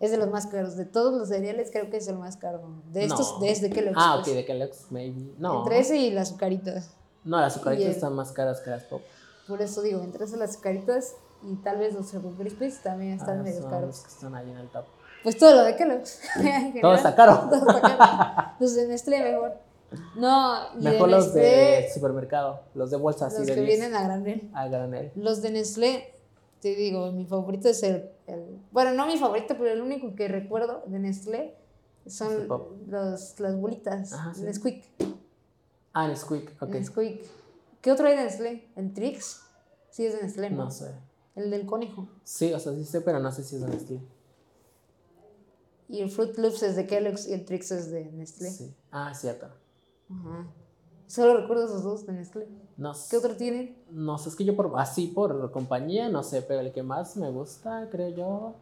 Es de los más caros. De todos los cereales creo que es el más caro. De estos, No. desde que lo Ah, ok, de Kellogg's, maybe. No. Entre ese y las azucaritas. No, las azucaritas el- están más caras que las pop. Por eso digo, entre esas las azucaritas y tal vez los Choco Crispies también están Ah, medio son caros. los que están ahí en el top. Pues todo lo de Kellogg's. Todo está caro. todo está caro. Los de Nestlé mejor. No, Mejor de los de supermercado, los de bolsa así los de que 10 vienen a granel. a granel. Los de Nestlé, te digo, mi favorito es el, el- Bueno, no mi favorito, pero el único que recuerdo de Nestlé son pop. los, las bolitas. Ajá, sí. Nesquik. Ah, Nesquik, ok. Nesquik. ¿Qué otro hay de Nestlé? ¿El Trix? Sí, es de Nestlé, ¿no? No sé. el del conejo. Sí, o sea, sí sé, pero no sé si es de Nestlé. Y el Fruit Loops es de Kellogg's y el Trix es de Nestlé. Sí. Ah, cierto. Ajá. Solo recuerdo esos dos de Nestlé. No, ¿Qué otro tienen? no sé, es que yo por así por compañía, no sé, pero el que más me gusta, creo yo,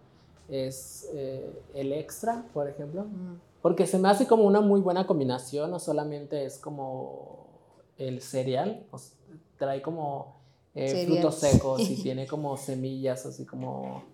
es eh, el extra, por ejemplo. Mm. Porque se me hace como una muy buena combinación, no solamente es como el cereal, o trae como eh, frutos secos y tiene como semillas así como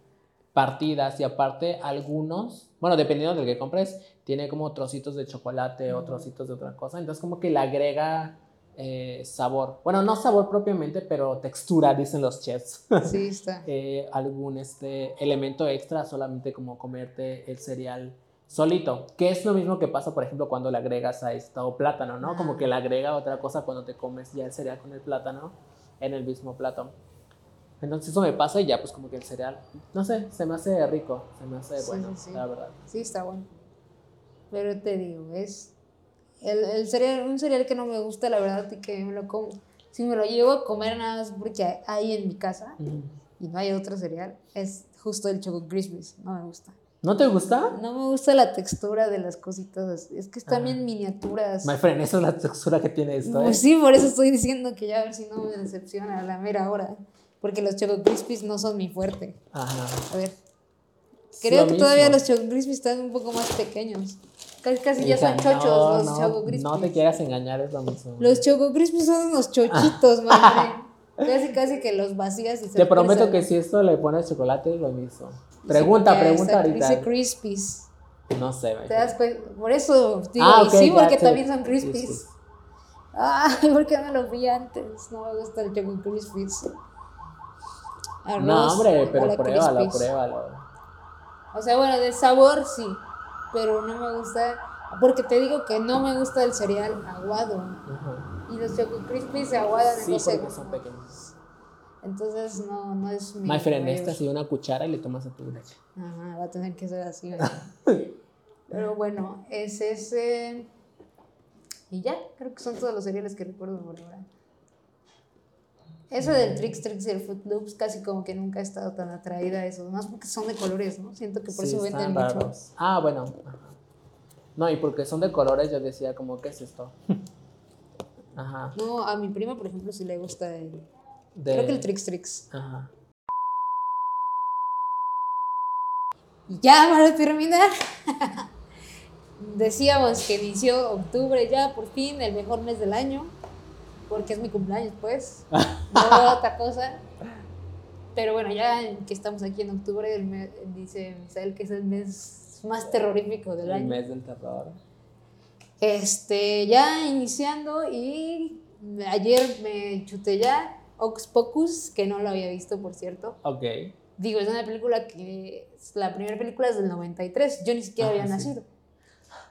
partidas y aparte algunos, bueno, dependiendo del que compres, tiene como trocitos de chocolate o trocitos de otra cosa, entonces como que le agrega eh, sabor, bueno, no sabor propiamente, pero textura, dicen los chefs. Sí, está. eh, algún este, elemento extra, solamente como comerte el cereal solito, que es lo mismo que pasa, por ejemplo, cuando le agregas a esto plátano, ¿no? Como Ah. que le agrega otra cosa cuando te comes ya el cereal con el plátano en el mismo plato. Entonces eso me pasa y ya pues como que el cereal, no sé, se me hace rico, se me hace Sí, bueno, sí, sí. la verdad. Sí, está bueno. Pero te digo, es el, el cereal, un cereal que no me gusta, la verdad, y que me lo como. Si me lo llevo a comer nada más porque hay en mi casa y no hay otro cereal, es justo el Choco Crispies. No me gusta. ¿No te gusta? No me gusta la textura de las cositas. Es que están Ah. bien miniaturas. My friend, esa es la textura que tiene esto, ¿eh? Pues sí, por eso estoy diciendo que ya a ver si no me decepciona a la mera hora. Porque los Choco Crispies no son mi fuerte. Ajá. A ver. Creo que todavía mismo. los Choco Crispies están un poco más pequeños. Casi, casi ya son chochos no, los no, Choco Crispies. No te quieras engañar, es lo mismo. Los Choco Crispies son unos chochitos, madre. Casi, casi que los vacías y se Te prometo que si esto le pones chocolate, es lo mismo. Pregunta, Ya pregunta ahorita. Dice Crispies. No sé, ¿Te das cuenta? Por eso digo, Ah, y ok, sí, porque también son sí, Crispies. sí. Ay, ¿por qué no lo vi antes? No me gusta el Choco Crispies. Arroz No, hombre, pero la pruébalo, pruébalo. O sea, bueno, de sabor sí, pero no me gusta, porque te digo que no me gusta el cereal aguado. Ajá. Y los Choco Crispies se aguadan en Sí, dos porque segundos. son pequeños. Entonces no, no es mi My friend, esta así una cuchara y le tomas a tu leche. Ajá, va a tener que ser así. Pero bueno, es ese. Y ya, creo que son todos los cereales que recuerdo por ahora. Ese del Trix Trix y el Fruit Loops casi como que nunca he estado tan atraída a eso, más porque son de colores, ¿no? Siento que por Sí, eso venden mucho. raros. Ah, bueno. No, y porque son de colores, yo decía como, ¿qué es esto? Ajá. No, a mi prima, por ejemplo, sí le gusta el... De- Creo que el Trix Trix. Ajá. Ya para terminar, decíamos que inició octubre ya, por fin, el mejor mes del año, porque es mi cumpleaños, pues, no otra cosa. Pero bueno, ya que estamos aquí en octubre, el me- dice Misael que es el mes más terrorífico del El año. mes del terror. Este, ya iniciando y ayer me chuté ya Ox Pocus, que no lo había visto, por cierto. Ok. Digo, es una película que la primera película es del 93, yo ni siquiera Ajá, había sí. nacido.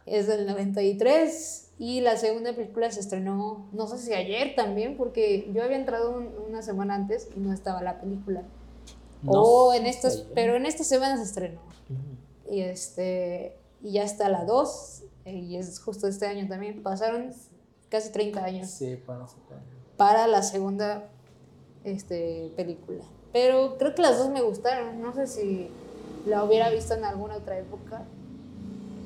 Es del 93 y la segunda película se estrenó, no sé si ayer también, porque yo había entrado un- una semana antes y no estaba la película. No o en estas, ¿eh? pero en esta semana se estrenó. Ujú. Y este y ya está la 2 y es justo este año también. Pasaron casi 30 años Sí, para para la segunda este, película. Pero creo que las dos me gustaron. No sé si la hubiera visto en alguna otra época.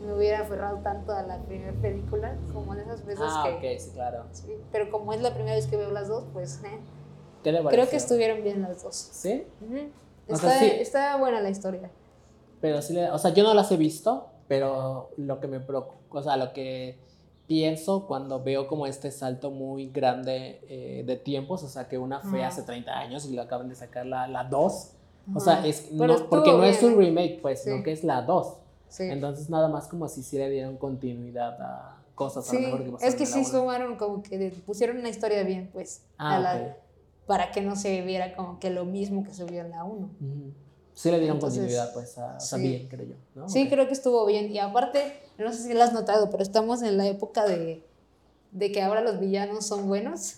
Me hubiera aferrado tanto a la primera película como en esas veces Ah, que... ok, sí, claro. sí, pero como es la primera vez que veo las dos, pues eh, ¿Qué le creo que estuvieron bien las dos. ¿Sí? Ujú. O Está, sea, sí. está buena la historia. Pero sí, o sea, yo no las he visto, pero lo que me preocupa, o sea, lo que pienso cuando veo como este salto muy grande eh, de tiempos, o sea, que una fue Ajá. hace 30 años y lo acaban de sacar la, la 2, o Ajá. sea, es, no, porque no es bien, un ¿eh? remake, pues, Sí. sino que es la 2. Sí. Entonces, nada más como si sí le dieron continuidad a cosas a lo mejor que pasaron es que sí sumaron como que pusieron una historia bien, pues, Ah, a la- para que no se viera como que lo mismo que se vio en la 1. Ujú. Sí le dieron Entonces, continuidad, pues, a, o sea, sí. bien, creo yo, ¿no? Sí, creo que estuvo bien. Y aparte, no sé si lo has notado, pero estamos en la época de, de que ahora los villanos son buenos.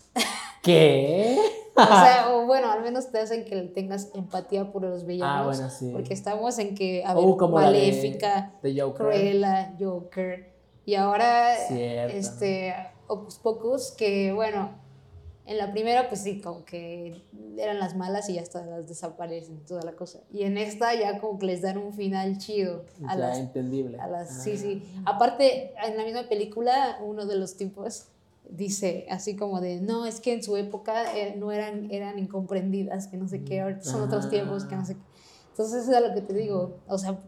¿Qué? O sea, o bueno, al menos te hacen que tengas empatía por los villanos. Ah, bueno, sí. Porque estamos en que, a ver, Oh, como la de- Maléfica, de Joker. Cruella, Joker. Y ahora, Cierto. este, Ocus Pocus, que bueno, En la primera, pues sí, como que eran las malas y ya hasta las desaparecen, toda la cosa. Y en esta ya como que les dan un final chido. A ya las, entendible. a las, sí, sí. Ah. Aparte, en la misma película, uno de los tipos dice así como de, no, es que en su época eh, no eran, eran incomprendidas, que no sé qué, ahorita son otros Ah. tiempos, que no sé qué. Entonces, eso es lo que te digo. O sea,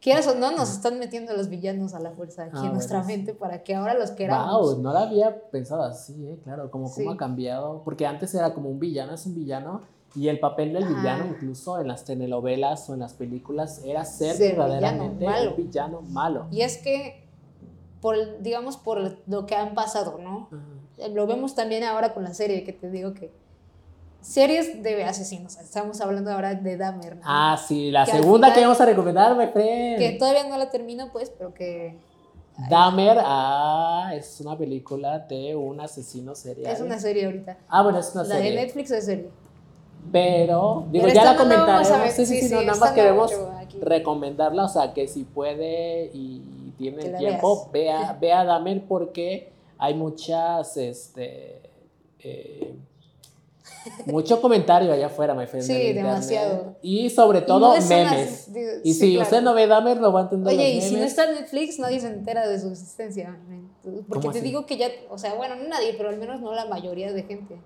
quieras o no, nos están metiendo los villanos a la fuerza aquí Ah, en nuestra bueno, mente para que ahora los queramos. Wow, no lo había pensado así, ¿eh? Claro, como Sí. cómo ha cambiado. Porque antes era como un villano, es un villano. Y el papel del villano, incluso en las telenovelas o en las películas, era ser, Ser verdaderamente villano malo. un villano malo. Y es que, por, digamos, por lo que han pasado, ¿no? Ajá. Lo vemos también ahora con la serie, que te digo que series de asesinos. Estamos hablando ahora de Dahmer, ¿no? Ah, sí, la Que segunda que final- vamos a recomendar, my friend. que todavía no la termino, pues, pero que Dahmer, ah, es una película de un asesino serial. es una serie ahorita. Ah, bueno, es una La de serie. Netflix es serie. Pero, digo, Pero ya la no la comentaremos. ver, Sí, sí, sí, sí, no, nada más queremos recomendarla, o sea, que si puede y tiene Que el la tiempo, veas. vea, vea Dahmer porque hay muchas, este, eh, mucho comentario allá afuera, my friend. Sí, demasiado. Y sobre Y todo no es una- memes. digo, Y sí, si claro. usted no ve Dahmer, no va a entender Oye, y los si no memes. está en Netflix, nadie se entera de su existencia. Porque ¿Cómo te así? digo que ya, o sea, bueno, no nadie, pero al menos no la mayoría de gente.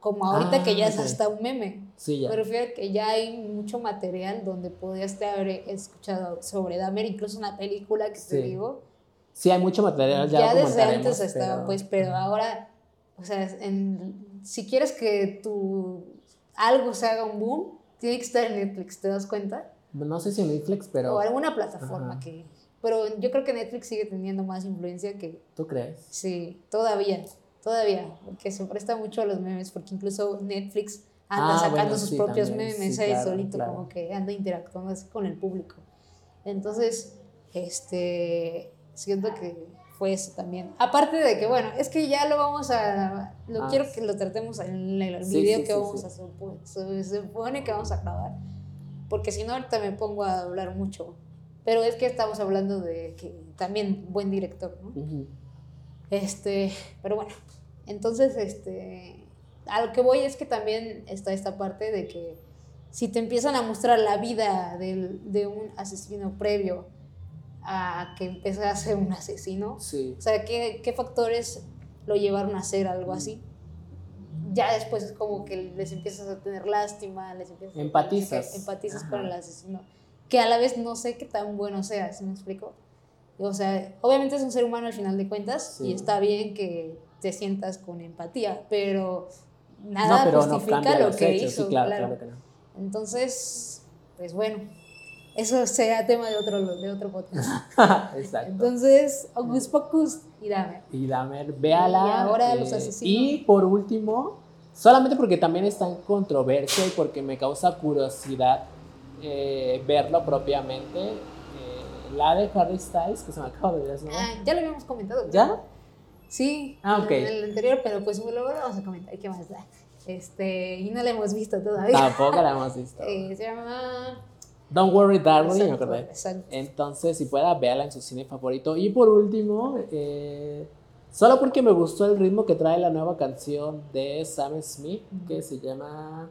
Como ahorita Ah, que ya es ok. hasta un meme. Sí, ya. Me refiero a que ya hay mucho material donde podías haber escuchado sobre Dahmer, incluso una película que te Sí. digo. Sí, hay mucho material, ya, Ya, desde antes estaba, pero- pues, pero ahora, o sea, en- si quieres que tu algo se haga un boom, tiene que estar en Netflix, ¿te das cuenta? No sé si en Netflix, pero o alguna plataforma Ajá. que... Pero yo creo que Netflix sigue teniendo más influencia que... ¿tú crees? Sí, todavía, todavía, porque se presta mucho a los memes, porque incluso Netflix anda Ah, sacando bueno, sus sí, propios también, memes sí, ahí claro, solito, claro. como que anda interactuando así con el público. Entonces, este, siento que fue eso también. Aparte de que, bueno, es que ya lo vamos a, lo Ah, quiero que lo tratemos en el video sí, que vamos a supo- se, se supone que vamos a grabar, porque si no ahorita me pongo a hablar mucho. Pero es que estamos hablando de que también buen director, ¿no? Este, pero bueno, entonces, este, a lo que voy es que también está esta parte de que si te empiezan a mostrar la vida del- de un asesino previo a que empezó a ser un asesino, Sí. o sea, ¿qué, qué factores lo llevaron a hacer algo así? Ya después es como que les empiezas a tener lástima, les empiezas a- Empatizas. empatizas Ajá. con el asesino, que a la vez no sé qué tan bueno sea, ¿sí me explico? O sea, obviamente es un ser humano al final de cuentas Sí. y está bien que te sientas con empatía, pero nada no, pero justifica lo que hechos, hizo, sí, claro, claro. claro que no. Entonces, pues bueno, eso será tema de otro, de otro podcast. Exacto. Entonces, Ocus Pocus y dame. y Dahmer, véala. Y ahora los asesinos. Y por último, solamente porque también está en controversia y porque me causa curiosidad eh, verlo propiamente, eh, la de Harry Styles, que se me acaba de nombre. Ah, ya lo habíamos comentado. ¿Ya? Sí, Ah, ok. en el anterior, pero pues luego lo vamos a comentar. ¿Qué más da? Este, y no la hemos visto todavía. Tampoco la hemos visto. Eh, se llama. Don't worry, darling, me acordé. exacto. Entonces, si pueda, véala en su cine favorito. Y por último, eh, solo porque me gustó el ritmo que trae la nueva canción de Sam Smith, que se llama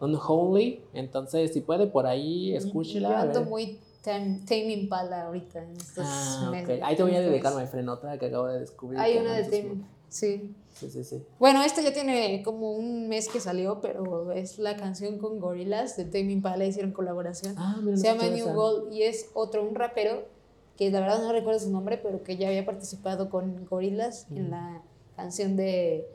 Unholy. Entonces, si puede, por ahí, escúchela. Yo ando muy Tame Tame Impala ahorita en estos Ah, meses. ok. Ahí te voy a dedicar, my friend, otra que acabo de descubrir. Hay una de Tame. Sí. Sí, sí, sí. Bueno, esta ya tiene como un mes que salió, pero es la canción con Gorillaz de Tame Impala, hicieron colaboración. Ah, mira, Se llama New. Gold y es otro, un rapero que la verdad no recuerdo su nombre, pero que ya había participado con Gorillaz en la canción de,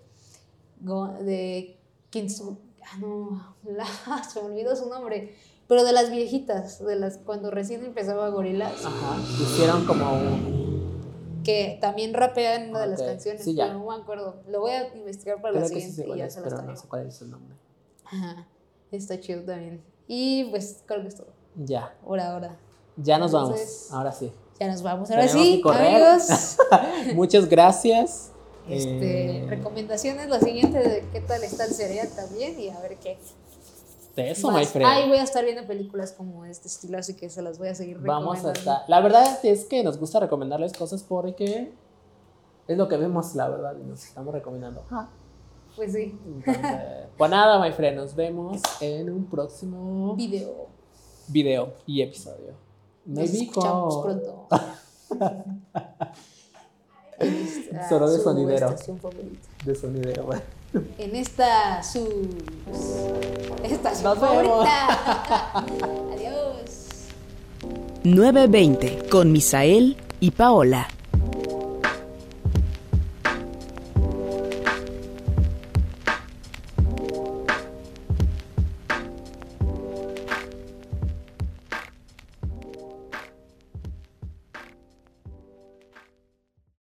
de Kings. Ah, no, la- se me olvidó su nombre, pero de las viejitas, de las cuando recién empezaba Gorillaz, Ajá. Hicieron como un. que también rapean una de las canciones, sí, ya. pero no me acuerdo. Lo voy a investigar para la Creo sí siguiente sé y cuál ya es, se las pero no traigo. sé cuál es el nombre. Ajá, está chido también. Y pues creo que es todo. Ya. Por ahora. Ya nos Entonces- vamos. Ahora sí. Ya nos vamos. Ahora Tenemos sí, amigos. Muchas gracias. Este, Eh, recomendaciones, la siguiente de qué tal está el cereal también y a ver qué. Eso, más. my friend. Ahí voy a estar viendo películas como este estilo, así que se las voy a seguir Vamos a recomendando. estar. La verdad es que nos gusta recomendarles cosas porque es lo que vemos, la verdad, y nos estamos recomendando. Pues sí. Entonces, pues nada, my friend, nos vemos en un próximo Video. video y episodio. Nos Maybe escuchamos pronto. Solo de su sonidero. de sonidero. bueno. En esta su estación Nos vemos. favorita. Adiós. 920 con Misael y Paola.